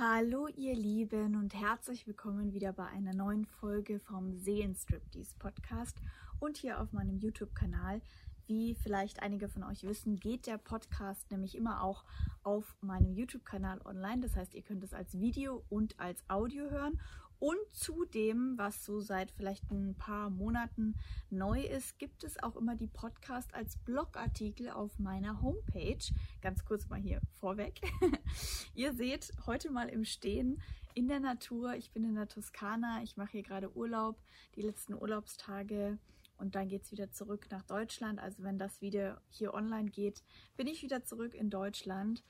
Hallo ihr Lieben und herzlich willkommen wieder bei einer neuen Folge vom Seelenstriptease Podcast und hier auf meinem YouTube-Kanal. Wie vielleicht einige von euch wissen, geht der Podcast nämlich immer auch auf meinem YouTube-Kanal online. Das heißt, ihr könnt es als Video und als Audio hören und zudem, was so seit vielleicht ein paar Monaten neu ist, gibt es auch immer die Podcast als Blogartikel auf meiner Homepage. Ganz kurz mal hier vorweg. Ihr seht heute mal im Stehen in der Natur. Ich bin in der Toskana. Ich mache hier gerade Urlaub, die letzten Urlaubstage. Und dann geht es wieder zurück nach Deutschland. Also wenn das Video hier online geht, bin ich wieder zurück in Deutschland.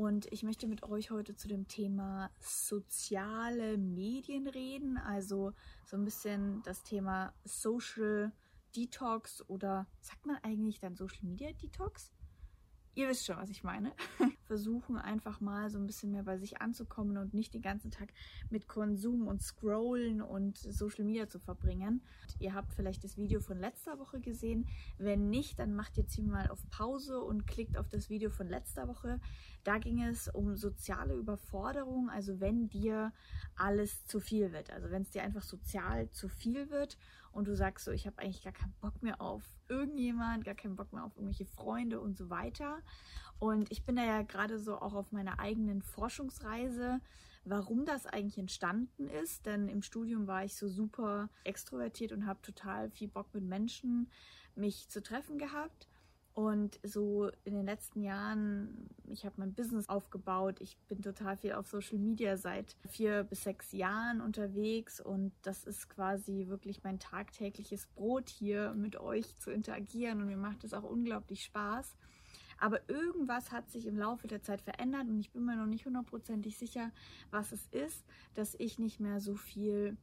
Und ich möchte mit euch heute zu dem Thema soziale Medien reden, also so ein bisschen das Thema Social Detox oder sagt man eigentlich dann Social Media Detox? Ihr wisst schon, was ich meine. Versuchen einfach mal so ein bisschen mehr bei sich anzukommen und nicht den ganzen Tag mit Konsum und Scrollen und Social Media zu verbringen. Ihr habt vielleicht das Video von letzter Woche gesehen. Wenn nicht, dann macht jetzt hier mal auf Pause und klickt auf das Video von letzter Woche. Da ging es um soziale Überforderung, also wenn dir alles zu viel wird, also wenn es dir einfach sozial zu viel wird und du sagst so, ich habe eigentlich gar keinen Bock mehr auf irgendjemand, gar keinen Bock mehr auf irgendwelche Freunde und so weiter. Und ich bin da ja gerade so auch auf meiner eigenen Forschungsreise, warum das eigentlich entstanden ist. Denn im Studium war ich so super extrovertiert und habe total viel Bock mit Menschen mich zu treffen gehabt. Und so in den letzten Jahren, ich habe mein Business aufgebaut. Ich bin total viel auf Social Media seit vier bis sechs Jahren unterwegs und das ist quasi wirklich mein tagtägliches Brot hier mit euch zu interagieren und mir macht es auch unglaublich Spaß. Aber irgendwas hat sich im Laufe der Zeit verändert und ich bin mir noch nicht hundertprozentig sicher, was es ist, dass ich nicht mehr so viel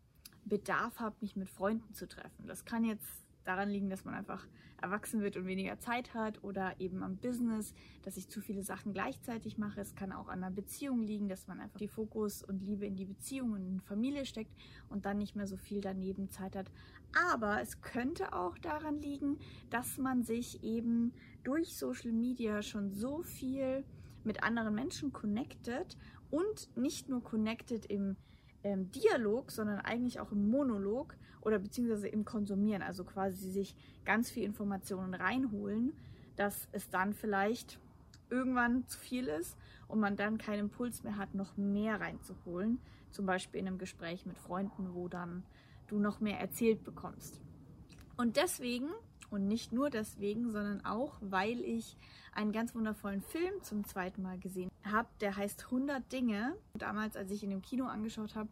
Bedarf habe, mich mit Freunden zu treffen. Das kann jetzt daran liegen, dass man einfach erwachsen wird und weniger Zeit hat oder eben am Business, dass ich zu viele Sachen gleichzeitig mache. Es kann auch an einer Beziehung liegen, dass man einfach die Fokus und Liebe in die Beziehung und in die Familie steckt und dann nicht mehr so viel daneben Zeit hat. Aber es könnte auch daran liegen, dass man sich eben durch Social Media schon so viel mit anderen Menschen connected und nicht nur connected im ähm, Dialog, sondern eigentlich auch im Monolog oder beziehungsweise im Konsumieren, also quasi sich ganz viel Informationen reinholen, dass es dann vielleicht irgendwann zu viel ist und man dann keinen Impuls mehr hat, noch mehr reinzuholen. Zum Beispiel in einem Gespräch mit Freunden, wo dann du noch mehr erzählt bekommst. Und deswegen, und nicht nur deswegen, sondern auch, weil ich einen ganz wundervollen Film zum zweiten Mal gesehen habe, der heißt 100 Dinge. Damals, als ich ihn im Kino angeschaut habe,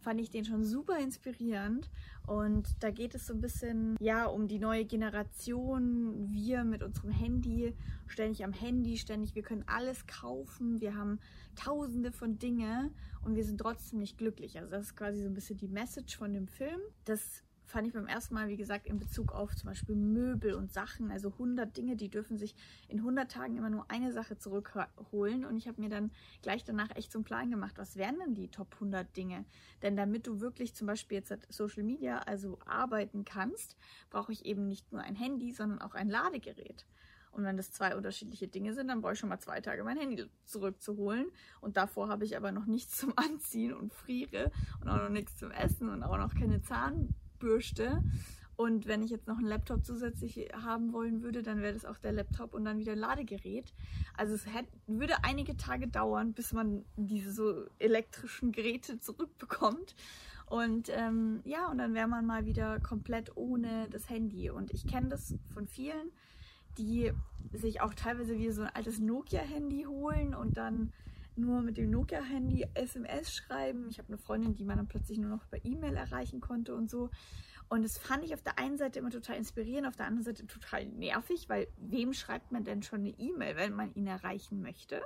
fand ich den schon super inspirierend. Und da geht es so ein bisschen ja um die neue Generation. Wir mit unserem Handy, ständig am Handy, ständig, wir können alles kaufen. Wir haben tausende von Dinge und wir sind trotzdem nicht glücklich. Also das ist quasi so ein bisschen die Message von dem Film. Das fand ich beim ersten Mal, wie gesagt, in Bezug auf zum Beispiel Möbel und Sachen, also 100 Dinge, die dürfen sich in 100 Tagen immer nur eine Sache zurückholen. Und ich habe mir dann gleich danach echt einen Plan gemacht, was wären denn die Top 100 Dinge? Denn damit du wirklich zum Beispiel jetzt Social Media, also arbeiten kannst, brauche ich eben nicht nur ein Handy, sondern auch ein Ladegerät. Und wenn das zwei unterschiedliche Dinge sind, dann brauche ich schon mal zwei Tage mein Handy zurückzuholen. Und davor habe ich aber noch nichts zum Anziehen und friere und auch noch nichts zum Essen und auch noch keine Zahn Bürste. Und wenn ich jetzt noch einen Laptop zusätzlich haben wollen würde, dann wäre das auch der Laptop und dann wieder Ladegerät. Also es hätte, würde einige Tage dauern, bis man diese so elektrischen Geräte zurückbekommt. Und ähm, ja, und dann wäre man mal wieder komplett ohne das Handy. Und ich kenne das von vielen, die sich auch teilweise wie so ein altes Nokia-Handy holen und dann nur mit dem Nokia-Handy SMS schreiben. Ich habe eine Freundin, die man dann plötzlich nur noch per E-Mail erreichen konnte und so. Und das fand ich auf der einen Seite immer total inspirierend, auf der anderen Seite total nervig, weil wem schreibt man denn schon eine E-Mail, wenn man ihn erreichen möchte?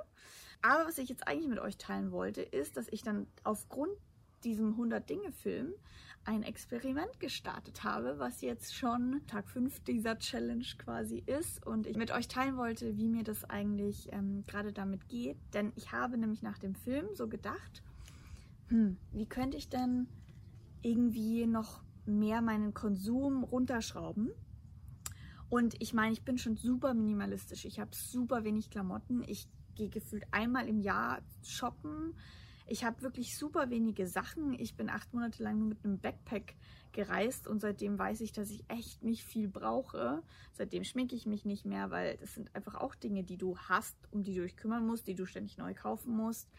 Aber was ich jetzt eigentlich mit euch teilen wollte, ist, dass ich dann aufgrund diesem 100-Dinge-Film ein Experiment gestartet habe, was jetzt schon Tag 5 dieser Challenge quasi ist und ich mit euch teilen wollte, wie mir das eigentlich ähm, gerade damit geht. Denn ich habe nämlich nach dem Film so gedacht, hm, wie könnte ich denn irgendwie noch mehr meinen Konsum runterschrauben? Und ich meine, ich bin schon super minimalistisch. Ich habe super wenig Klamotten. Ich gehe gefühlt einmal im Jahr shoppen Ich habe wirklich super wenige Sachen. Ich bin acht Monate lang nur mit einem Backpack gereist und seitdem weiß ich, dass ich echt nicht viel brauche. Seitdem schminke ich mich nicht mehr, weil das sind einfach auch Dinge, die du hast, um die du dich kümmern musst, die du ständig neu kaufen musst.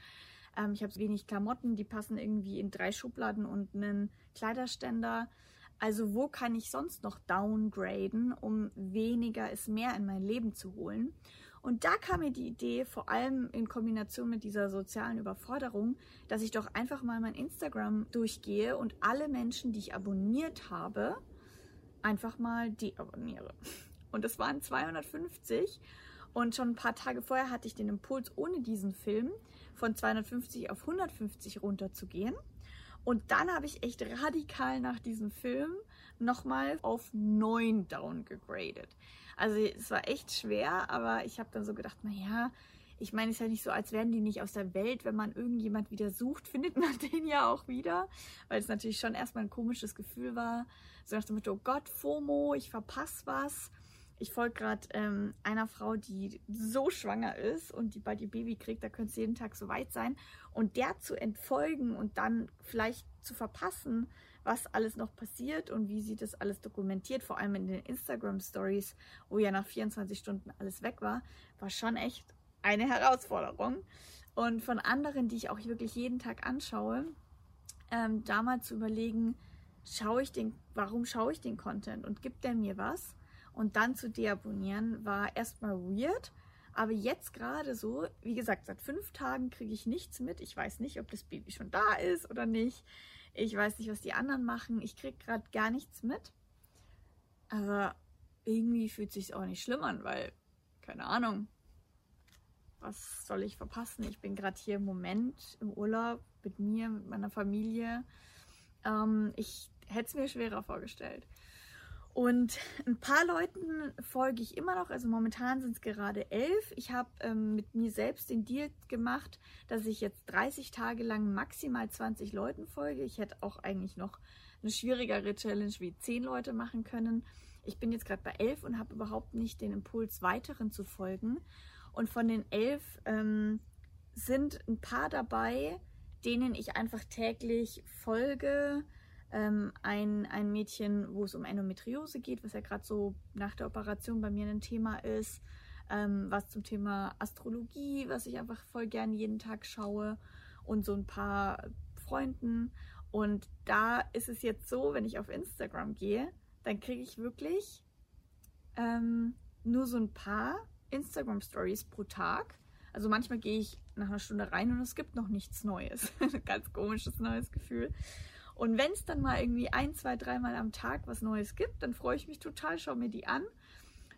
Ähm, ich habe wenig Klamotten, die passen irgendwie in drei Schubladen und einen Kleiderständer. Also wo kann ich sonst noch downgraden, um weniger ist mehr in mein Leben zu holen? Und da kam mir die Idee, vor allem in Kombination mit dieser sozialen Überforderung, dass ich doch einfach mal mein Instagram durchgehe und alle Menschen, die ich abonniert habe, einfach mal deabonniere. Und das waren 250. Und schon ein paar Tage vorher hatte ich den Impuls, ohne diesen Film von 250 auf 150 runterzugehen. Und dann habe ich echt radikal nach diesem Film nochmal auf 9 downgegradet. Also es war echt schwer, aber ich habe dann so gedacht, naja, ich meine, es ist ja nicht so, als wären die nicht aus der Welt. Wenn man irgendjemand wieder sucht, findet man den ja auch wieder. Weil es natürlich schon erstmal ein komisches Gefühl war. So nach dem Motto, oh Gott, FOMO, ich verpasse was. Ich folge gerade ähm, einer Frau, die so schwanger ist und die bald ihr Baby kriegt, da könnte es jeden Tag so weit sein. Und der zu entfolgen und dann vielleicht zu verpassen, was alles noch passiert und wie sie das alles dokumentiert, vor allem in den Instagram Stories, wo ja nach 24 Stunden alles weg war, war schon echt eine Herausforderung. Und von anderen, die ich auch wirklich jeden Tag anschaue, ähm, da mal zu überlegen, schaue ich den, warum schaue ich den Content und gibt der mir was? Und dann zu deabonnieren war erstmal weird. Aber jetzt gerade so, wie gesagt, seit fünf Tagen kriege ich nichts mit. Ich weiß nicht, ob das Baby schon da ist oder nicht. Ich weiß nicht, was die anderen machen. Ich kriege gerade gar nichts mit. Aber irgendwie fühlt sich auch nicht schlimm an, weil, keine Ahnung, was soll ich verpassen? Ich bin gerade hier im Moment im Urlaub mit mir, mit meiner Familie. Ähm, ich hätte es mir schwerer vorgestellt. Und ein paar Leuten folge ich immer noch. Also momentan sind es gerade elf. Ich habe ähm, mit mir selbst den Deal gemacht, dass ich jetzt 30 Tage lang maximal 20 Leuten folge. Ich hätte auch eigentlich noch eine schwierigere Challenge wie 10 Leute machen können. Ich bin jetzt gerade bei elf und habe überhaupt nicht den Impuls, weiteren zu folgen. Und von den elf ähm, sind ein paar dabei, denen ich einfach täglich folge ähm, ein, ein Mädchen, wo es um Endometriose geht, was ja gerade so nach der Operation bei mir ein Thema ist. Ähm, was zum Thema Astrologie, was ich einfach voll gern jeden Tag schaue. Und so ein paar Freunden. Und da ist es jetzt so, wenn ich auf Instagram gehe, dann kriege ich wirklich ähm, nur so ein paar Instagram Stories pro Tag. Also manchmal gehe ich nach einer Stunde rein und es gibt noch nichts Neues. Ganz komisches neues Gefühl. Und wenn es dann mal irgendwie ein, zwei, dreimal am Tag was Neues gibt, dann freue ich mich total, schaue mir die an,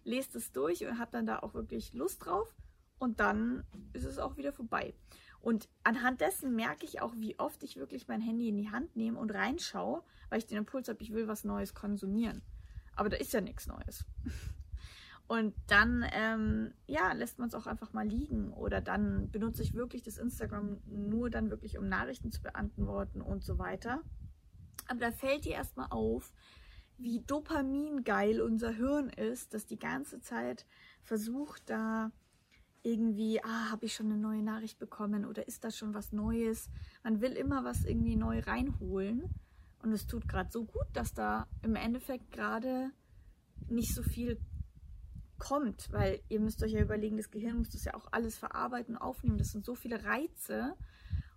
lese es durch und habe dann da auch wirklich Lust drauf. Und dann ist es auch wieder vorbei. Und anhand dessen merke ich auch, wie oft ich wirklich mein Handy in die Hand nehme und reinschaue, weil ich den Impuls habe, ich will was Neues konsumieren. Aber da ist ja nichts Neues. Und dann, ähm, ja, lässt man es auch einfach mal liegen. Oder dann benutze ich wirklich das Instagram nur dann wirklich, um Nachrichten zu beantworten und so weiter. Aber da fällt dir erstmal auf, wie dopamingeil unser Hirn ist, dass die ganze Zeit versucht, da irgendwie, ah, habe ich schon eine neue Nachricht bekommen oder ist das schon was Neues? Man will immer was irgendwie neu reinholen. Und es tut gerade so gut, dass da im Endeffekt gerade nicht so viel kommt, weil ihr müsst euch ja überlegen, das Gehirn muss das ja auch alles verarbeiten, aufnehmen. Das sind so viele Reize.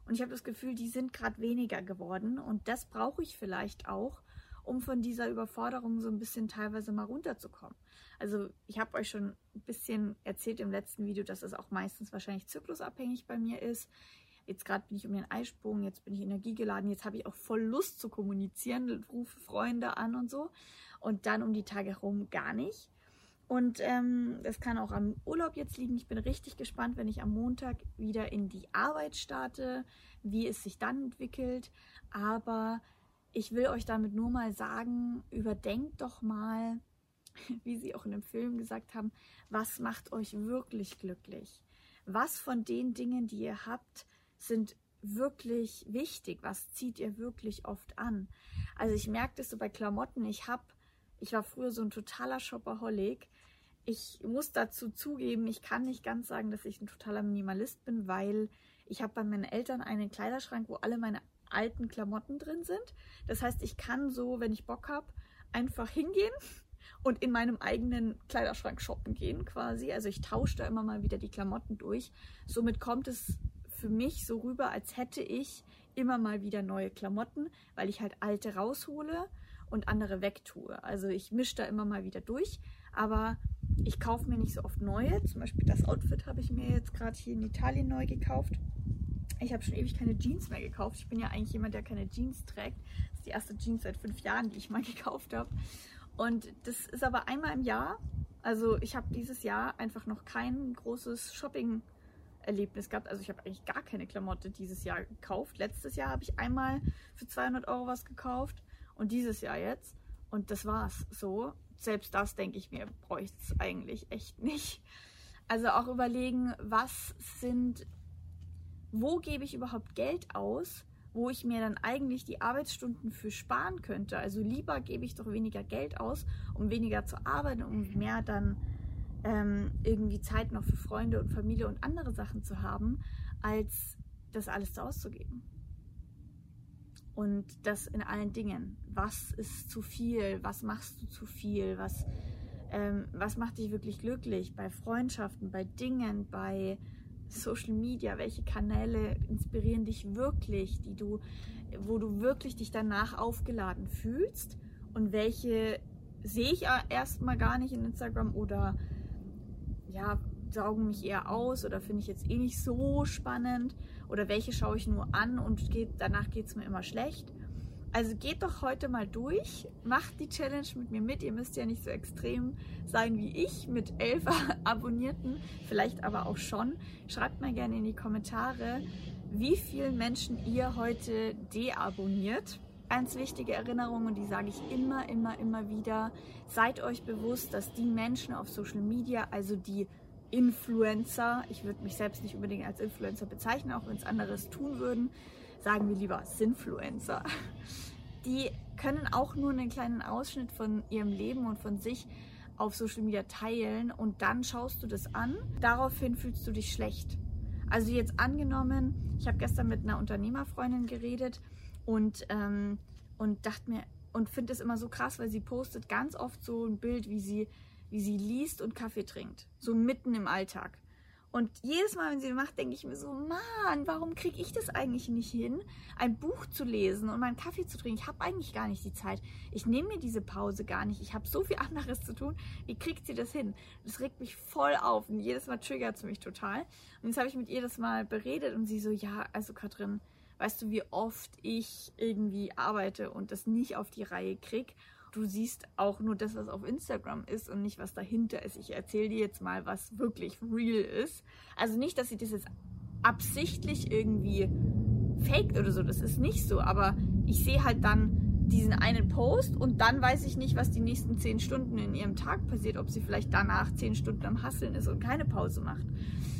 Und ich habe das Gefühl, die sind gerade weniger geworden. Und das brauche ich vielleicht auch, um von dieser Überforderung so ein bisschen teilweise mal runterzukommen. Also ich habe euch schon ein bisschen erzählt im letzten Video, dass es auch meistens wahrscheinlich zyklusabhängig bei mir ist. Jetzt gerade bin ich um den Eisprung, jetzt bin ich energiegeladen, jetzt habe ich auch voll Lust zu kommunizieren, rufe Freunde an und so. Und dann um die Tage herum gar nicht. Und ähm, das kann auch am Urlaub jetzt liegen. Ich bin richtig gespannt, wenn ich am Montag wieder in die Arbeit starte, wie es sich dann entwickelt. Aber ich will euch damit nur mal sagen, überdenkt doch mal, wie sie auch in dem Film gesagt haben, was macht euch wirklich glücklich? Was von den Dingen, die ihr habt, sind wirklich wichtig? Was zieht ihr wirklich oft an? Also ich merke das so bei Klamotten. Ich habe ich war früher so ein totaler Shopaholic. Ich muss dazu zugeben, ich kann nicht ganz sagen, dass ich ein totaler Minimalist bin, weil Ich habe bei meinen Eltern einen Kleiderschrank, wo alle meine alten Klamotten drin sind. Das heißt, ich kann so, wenn ich Bock habe, einfach hingehen und in meinem eigenen Kleiderschrank shoppen gehen quasi. Also ich tausche da immer mal wieder die Klamotten durch. Somit kommt es für mich so rüber, als hätte ich immer mal wieder neue Klamotten, weil ich halt alte raushole und andere wegtue. Also ich mische da immer mal wieder durch, aber ich kaufe mir nicht so oft neue. Zum Beispiel das Outfit habe ich mir jetzt gerade hier in Italien neu gekauft. Ich habe schon ewig keine Jeans mehr gekauft. Ich bin ja eigentlich jemand, der keine Jeans trägt. Das ist die erste Jeans seit fünf Jahren, die ich mal gekauft habe. Und das ist aber einmal im Jahr. Also ich habe dieses Jahr einfach noch kein großes Shopping-Erlebnis gehabt. Also ich habe eigentlich gar keine Klamotte dieses Jahr gekauft. Letztes Jahr habe ich einmal für 200 Euro was gekauft und dieses Jahr jetzt. Und das war's so. Selbst das, denke ich mir, bräuchte es eigentlich echt nicht. Also auch überlegen, was sind wo gebe ich überhaupt Geld aus, wo ich mir dann eigentlich die Arbeitsstunden für sparen könnte. Also lieber gebe ich doch weniger Geld aus, um weniger zu arbeiten, um mehr dann ähm, irgendwie Zeit noch für Freunde und Familie und andere Sachen zu haben, als das alles auszugeben. Und das in allen Dingen. Was ist zu viel? Was machst du zu viel? Was, ähm, was macht dich wirklich glücklich? Bei Freundschaften, bei Dingen, bei Social Media, welche Kanäle inspirieren dich wirklich, die du, wo du wirklich dich danach aufgeladen fühlst und welche sehe ich erstmal gar nicht in Instagram oder ja, saugen mich eher aus oder finde ich jetzt eh nicht so spannend oder welche schaue ich nur an und geht, danach geht es mir immer schlecht. Also geht doch heute mal durch, macht die Challenge mit mir mit. Ihr müsst ja nicht so extrem sein wie ich mit elf Abonnierten, vielleicht aber auch schon. Schreibt mal gerne in die Kommentare, wie vielen Menschen ihr heute deabonniert. Ganz wichtige Erinnerung und die sage ich immer, immer, immer wieder. Seid euch bewusst, dass die Menschen auf Social Media, also die Influencer, ich würde mich selbst nicht unbedingt als Influencer bezeichnen, auch wenn es anderes tun würden, sagen wir lieber Sinfluencer, die können auch nur einen kleinen Ausschnitt von ihrem Leben und von sich auf Social Media teilen und dann schaust du das an. Daraufhin fühlst du dich schlecht. Also jetzt angenommen, ich habe gestern mit einer Unternehmerfreundin geredet und, ähm, und dachte mir, und finde es immer so krass, weil sie postet ganz oft so ein Bild, wie sie, wie sie liest und Kaffee trinkt. So mitten im Alltag. Und jedes Mal, wenn sie macht, denke ich mir so, Mann, warum kriege ich das eigentlich nicht hin, ein Buch zu lesen und meinen Kaffee zu trinken? Ich habe eigentlich gar nicht die Zeit. Ich nehme mir diese Pause gar nicht. Ich habe so viel anderes zu tun. Wie kriegt sie das hin? Das regt mich voll auf und jedes Mal triggert es mich total. Und jetzt habe ich mit ihr das mal beredet und sie so, ja, also Katrin, weißt du, wie oft ich irgendwie arbeite und das nicht auf die Reihe kriege? Du siehst auch nur das, was auf Instagram ist und nicht, was dahinter ist. Ich erzähle dir jetzt mal, was wirklich real ist. Also nicht, dass sie das jetzt absichtlich irgendwie faked oder so. Das ist nicht so. Aber ich sehe halt dann diesen einen Post und dann weiß ich nicht, was die nächsten zehn Stunden in ihrem Tag passiert. Ob sie vielleicht danach zehn Stunden am Hasseln ist und keine Pause macht.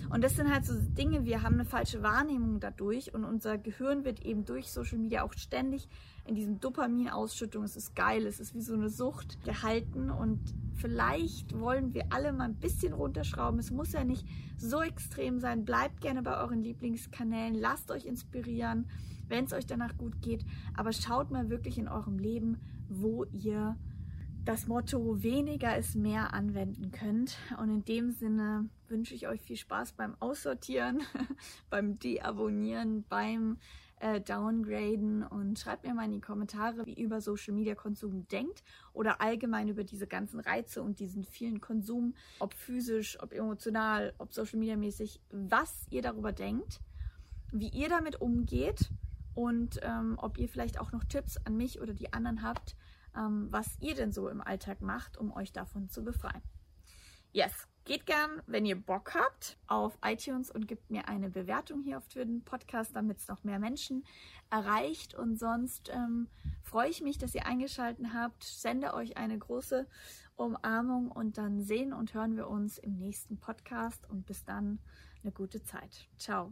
Und das sind halt so Dinge, wir haben eine falsche Wahrnehmung dadurch und unser Gehirn wird eben durch Social Media auch ständig in diesem Dopaminausschüttung, es ist geil, es ist wie so eine Sucht gehalten und vielleicht wollen wir alle mal ein bisschen runterschrauben. Es muss ja nicht so extrem sein. Bleibt gerne bei euren Lieblingskanälen, lasst euch inspirieren, wenn es euch danach gut geht, aber schaut mal wirklich in eurem Leben, wo ihr das Motto weniger ist mehr anwenden könnt. Und in dem Sinne wünsche ich euch viel Spaß beim Aussortieren, beim Deabonnieren, beim äh, downgraden und schreibt mir mal in die Kommentare, wie ihr über Social Media Konsum denkt oder allgemein über diese ganzen Reize und diesen vielen Konsum, ob physisch, ob emotional, ob Social Media mäßig, was ihr darüber denkt, wie ihr damit umgeht und ähm, ob ihr vielleicht auch noch Tipps an mich oder die anderen habt, ähm, was ihr denn so im Alltag macht, um euch davon zu befreien. Yes, geht gern, wenn ihr Bock habt, auf iTunes und gebt mir eine Bewertung hier auf den Podcast, damit es noch mehr Menschen erreicht. Und sonst ähm, freue ich mich, dass ihr eingeschaltet habt. Sende euch eine große Umarmung und dann sehen und hören wir uns im nächsten Podcast. Und bis dann eine gute Zeit. Ciao.